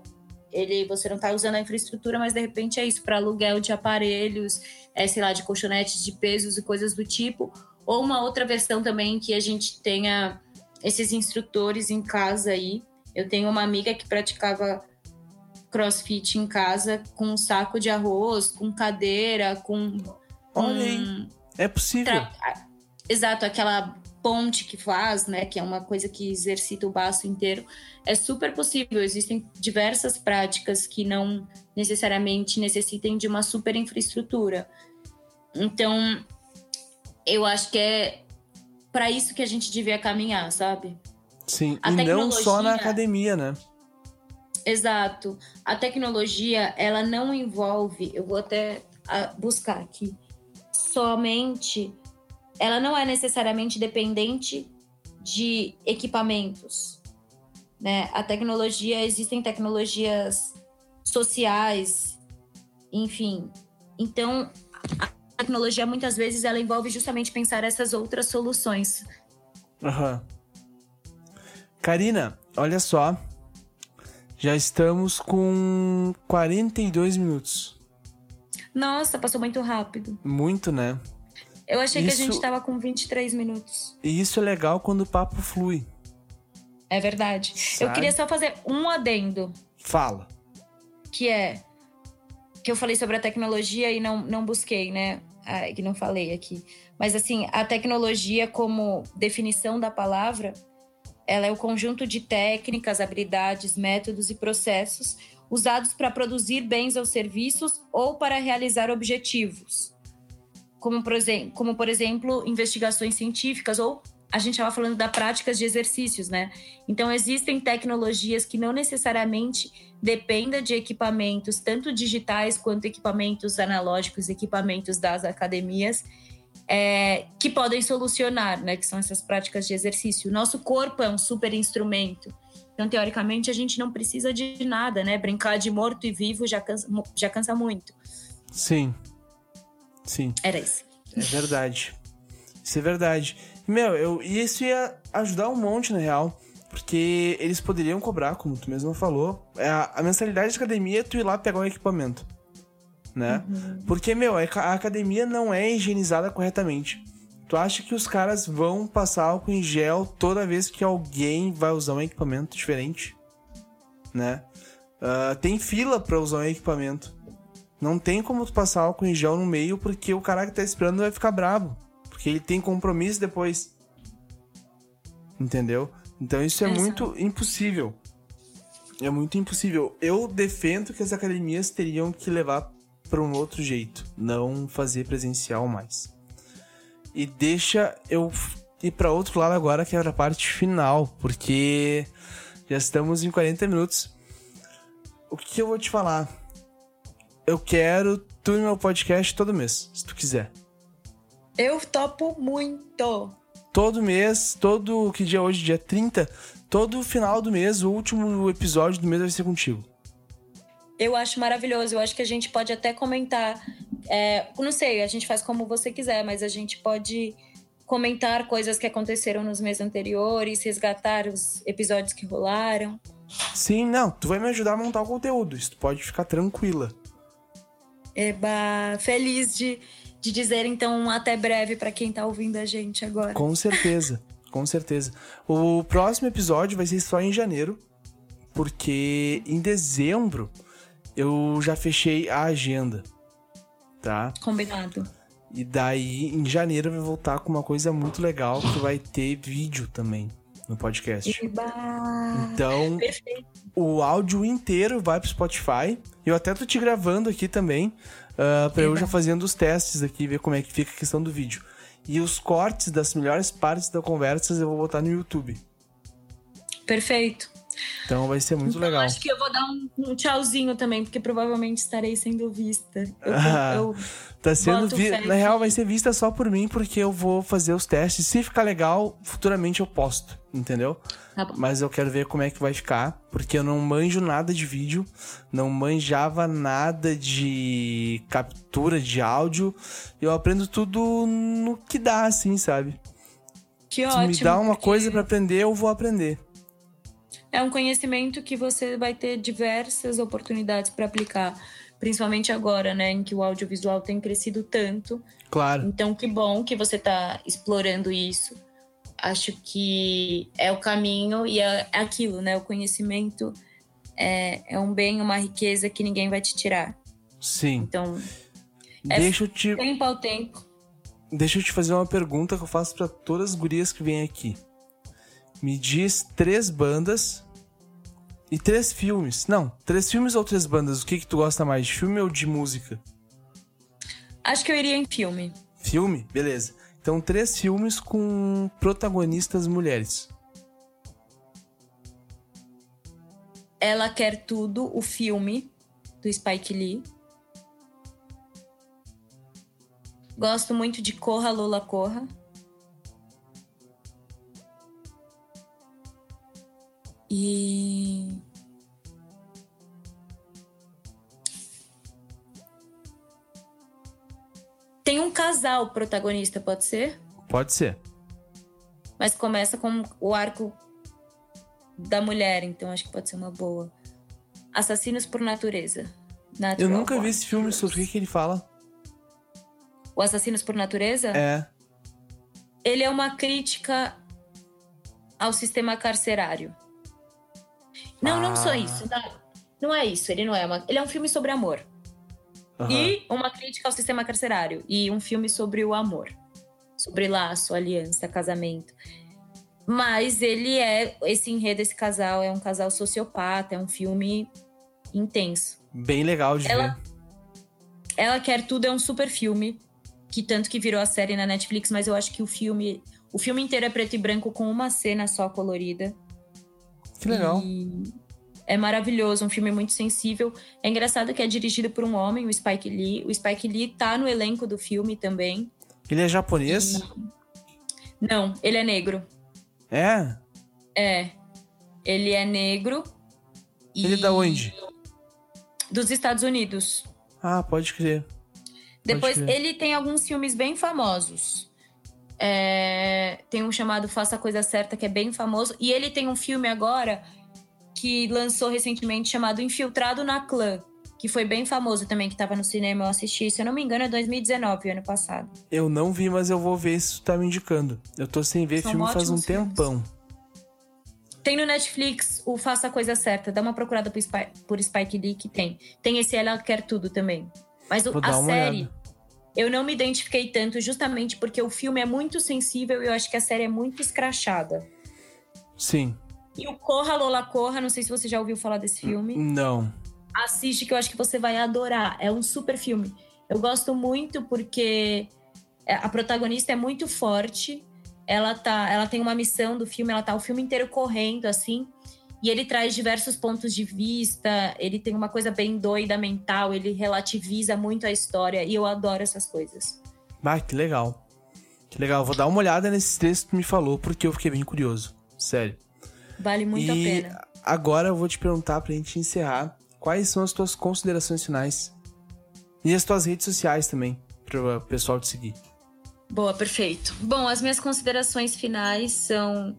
ele você não está usando a infraestrutura, mas de repente é isso para aluguel de aparelhos, é, sei lá, de colchonetes de pesos e coisas do tipo, ou uma outra versão também que a gente tenha esses instrutores em casa aí. Eu tenho uma amiga que praticava crossfit em casa com um saco de arroz, com cadeira, com. Olha aí. É possível. Tra... Exato, aquela ponte que faz, né, que é uma coisa que exercita o baço inteiro, é super possível. Existem diversas práticas que não necessariamente necessitem de uma super infraestrutura. Então, eu acho que é para isso que a gente devia caminhar, sabe? Sim, a e não só na academia, né? Exato. A tecnologia, ela não envolve, eu vou até ah, buscar aqui, somente ela não é necessariamente dependente de equipamentos. Né? A tecnologia, existem tecnologias sociais, enfim. Então, tecnologia muitas vezes ela envolve justamente pensar essas outras soluções. Aham. Uhum. Karina, olha só. Já estamos com 42 minutos. Nossa, passou muito rápido. Muito, né? Eu achei isso... que a gente tava com 23 minutos. E isso é legal quando o papo flui. É verdade. Sabe? Eu queria só fazer um adendo. Fala. Que é que eu falei sobre a tecnologia e não, não busquei, né? Ah, que não falei aqui. Mas assim, a tecnologia como definição da palavra, ela é o conjunto de técnicas, habilidades, métodos e processos usados para produzir bens ou serviços ou para realizar objetivos como por, exemplo, como por exemplo investigações científicas ou a gente estava falando da práticas de exercícios, né? Então existem tecnologias que não necessariamente dependem de equipamentos, tanto digitais quanto equipamentos analógicos, equipamentos das academias, é, que podem solucionar, né? Que são essas práticas de exercício. O nosso corpo é um super instrumento. Então, teoricamente, a gente não precisa de nada, né? Brincar de morto e vivo já cansa, já cansa muito. Sim. Sim. Era isso. É verdade. Isso é verdade. Meu, eu, isso ia ajudar um monte, na real. Porque eles poderiam cobrar, como tu mesmo falou. É a, a mensalidade de academia é tu ir lá pegar um equipamento. Né? Uhum. Porque, meu, a academia não é higienizada corretamente. Tu acha que os caras vão passar álcool em gel toda vez que alguém vai usar um equipamento diferente? Né? Uh, tem fila para usar um equipamento. Não tem como tu passar álcool em gel no meio porque o cara que tá esperando vai ficar brabo. Porque ele tem compromisso depois. Entendeu? Então isso é muito impossível. É muito impossível. Eu defendo que as academias teriam que levar para um outro jeito, não fazer presencial mais. E deixa eu ir para outro lado agora, que é a parte final, porque já estamos em 40 minutos. O que eu vou te falar? Eu quero tu no meu podcast todo mês, se tu quiser. Eu topo muito todo mês, todo que dia é hoje, dia 30, todo final do mês, o último episódio do mês vai ser contigo. Eu acho maravilhoso. Eu acho que a gente pode até comentar. É, não sei, a gente faz como você quiser, mas a gente pode comentar coisas que aconteceram nos meses anteriores, resgatar os episódios que rolaram. Sim, não, tu vai me ajudar a montar o conteúdo. Isso tu pode ficar tranquila. Eba, feliz de de dizer então até breve para quem tá ouvindo a gente agora. Com certeza, com certeza. O próximo episódio vai ser só em janeiro, porque em dezembro eu já fechei a agenda, tá? Combinado. E daí em janeiro vai voltar com uma coisa muito legal que vai ter vídeo também no podcast. Eba. Então, Perfeito. o áudio inteiro vai pro Spotify. Eu até tô te gravando aqui também uh, para eu já fazendo os testes aqui, ver como é que fica a questão do vídeo. E os cortes das melhores partes da conversa eu vou botar no YouTube. Perfeito. Então vai ser muito então, legal. Acho que eu vou dar um, um, tchauzinho também, porque provavelmente estarei sendo vista. Eu, ah, eu tá sendo vi... Na real, vai ser vista só por mim, porque eu vou fazer os testes. Se ficar legal, futuramente eu posto, entendeu? Tá Mas eu quero ver como é que vai ficar, porque eu não manjo nada de vídeo, não manjava nada de captura de áudio. Eu aprendo tudo no que dá, assim, sabe? Que Se ótimo. me dá uma porque... coisa para aprender, eu vou aprender é um conhecimento que você vai ter diversas oportunidades para aplicar, principalmente agora, né, em que o audiovisual tem crescido tanto. Claro. Então, que bom que você está explorando isso. Acho que é o caminho e é aquilo, né? O conhecimento é, é um bem, uma riqueza que ninguém vai te tirar. Sim. Então, é deixa eu te tempo ao tempo. Deixa eu te fazer uma pergunta que eu faço para todas as gurias que vêm aqui. Me diz três bandas e três filmes. Não, três filmes ou três bandas. O que que tu gosta mais, de filme ou de música? Acho que eu iria em filme. Filme? Beleza. Então, três filmes com protagonistas mulheres. Ela Quer Tudo, o filme do Spike Lee. Gosto muito de Corra, Lola, Corra. E. Tem um casal protagonista, pode ser? Pode ser. Mas começa com o arco da mulher, então acho que pode ser uma boa. Assassinos por Natureza. Natural Eu nunca vi esse filme sobre o que ele fala. O Assassinos por Natureza? É. Ele é uma crítica ao sistema carcerário. Não, ah. não só isso. Não, não é isso. Ele não é uma. Ele é um filme sobre amor. Uhum. E uma crítica ao sistema carcerário. E um filme sobre o amor. Sobre laço, aliança, casamento. Mas ele é. Esse enredo, esse casal, é um casal sociopata, é um filme intenso. Bem legal de ela, ver. Ela Quer Tudo é um super filme. Que tanto que virou a série na Netflix, mas eu acho que o filme. O filme inteiro é preto e branco com uma cena só colorida. Que legal. E é maravilhoso, um filme muito sensível. É engraçado que é dirigido por um homem, o Spike Lee. O Spike Lee tá no elenco do filme também. Ele é japonês? E... Não, ele é negro. É? É. Ele é negro. Ele é da onde? Dos Estados Unidos. Ah, pode crer. Depois, pode crer. ele tem alguns filmes bem famosos. É, tem um chamado Faça a Coisa Certa, que é bem famoso. E ele tem um filme agora que lançou recentemente chamado Infiltrado na Clã, que foi bem famoso também, que estava no cinema. Eu assisti, se eu não me engano, é 2019, ano passado. Eu não vi, mas eu vou ver se tu tá me indicando. Eu tô sem ver São filme faz um filmes. tempão. Tem no Netflix o Faça a Coisa Certa. Dá uma procurada por Spike, por Spike Lee que tem. Tem esse Ela Quer Tudo também. Mas o, a série, olhada. Eu não me identifiquei tanto justamente porque o filme é muito sensível e eu acho que a série é muito escrachada. Sim. E o Corra Lola Corra, não sei se você já ouviu falar desse filme. Não. Assiste que eu acho que você vai adorar. É um super filme. Eu gosto muito porque é, a protagonista é muito forte ela tá, ela tem uma missão do filme, ela tá o filme inteiro correndo assim, e ele traz diversos pontos de vista, ele tem uma coisa bem doida mental, ele relativiza muito a história e eu adoro essas coisas. Ah, que legal. Que legal, vou dar uma olhada nesses textos que tu me falou porque eu fiquei bem curioso, sério. Vale muito e a pena. Agora eu vou te perguntar pra gente encerrar, quais são as tuas considerações finais? E as tuas redes sociais também, para o pessoal te seguir. Boa, perfeito. Bom, as minhas considerações finais são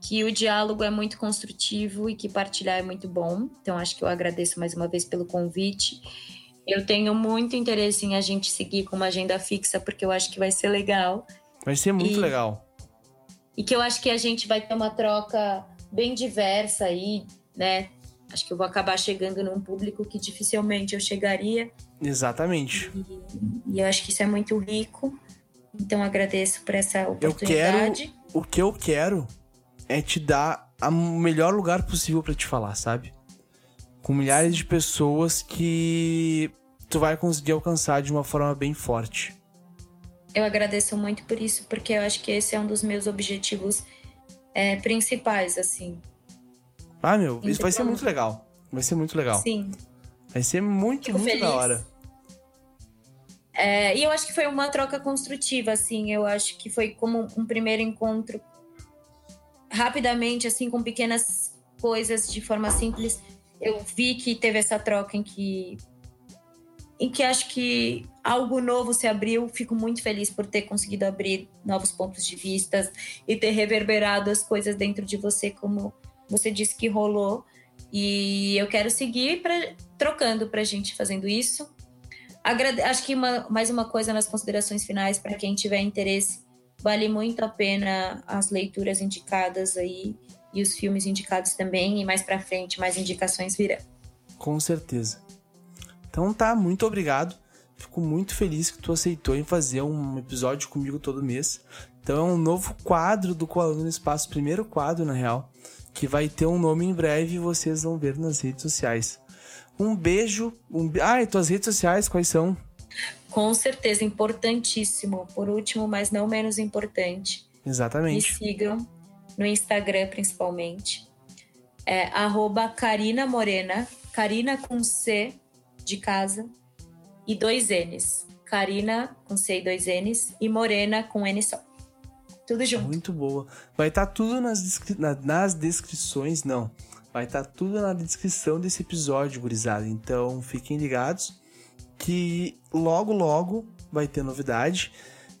que o diálogo é muito construtivo e que partilhar é muito bom. Então, acho que eu agradeço mais uma vez pelo convite. Eu tenho muito interesse em a gente seguir com uma agenda fixa, porque eu acho que vai ser legal. Vai ser muito e, legal. E que eu acho que a gente vai ter uma troca bem diversa aí, né? Acho que eu vou acabar chegando num público que dificilmente eu chegaria. Exatamente. E, e eu acho que isso é muito rico. Então agradeço por essa oportunidade. Eu quero, o que eu quero é te dar o melhor lugar possível para te falar, sabe? Com milhares de pessoas que tu vai conseguir alcançar de uma forma bem forte. Eu agradeço muito por isso, porque eu acho que esse é um dos meus objetivos é, principais, assim. Ah, meu, então, isso vai ser muito legal. Vai ser muito legal. Sim. Vai ser muito, Fico muito feliz. da hora. É, e eu acho que foi uma troca construtiva, assim. Eu acho que foi como um primeiro encontro rapidamente, assim, com pequenas coisas de forma simples. Eu vi que teve essa troca em que em que acho que algo novo se abriu. Fico muito feliz por ter conseguido abrir novos pontos de vista e ter reverberado as coisas dentro de você, como você disse que rolou. E eu quero seguir pra, trocando para a gente fazendo isso. Agrade... Acho que uma, mais uma coisa nas considerações finais, para quem tiver interesse, vale muito a pena as leituras indicadas aí e os filmes indicados também, e mais para frente mais indicações virão. Com certeza. Então tá, muito obrigado. Fico muito feliz que tu aceitou em fazer um episódio comigo todo mês. Então é um novo quadro do Coaluno no Espaço, primeiro quadro na real, que vai ter um nome em breve e vocês vão ver nas redes sociais. Um beijo. Um... Ah, e tuas redes sociais, quais são? Com certeza, importantíssimo. Por último, mas não menos importante. Exatamente. Me sigam no Instagram, principalmente. É arroba Karina Morena. Karina com C de casa e dois N's. Karina com C e dois N's e Morena com N só. Tudo junto. Muito boa. Vai estar tá tudo nas, descri... nas descrições, não Vai estar tá tudo na descrição desse episódio, gurizada. Então fiquem ligados que logo, logo vai ter novidade.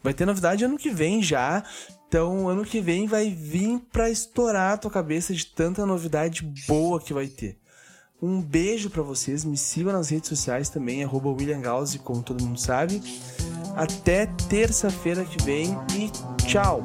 Vai ter novidade ano que vem já. Então, ano que vem vai vir para estourar a tua cabeça de tanta novidade boa que vai ter. Um beijo para vocês, me sigam nas redes sociais também, arroba William Gauss, como todo mundo sabe. Até terça-feira que vem e tchau!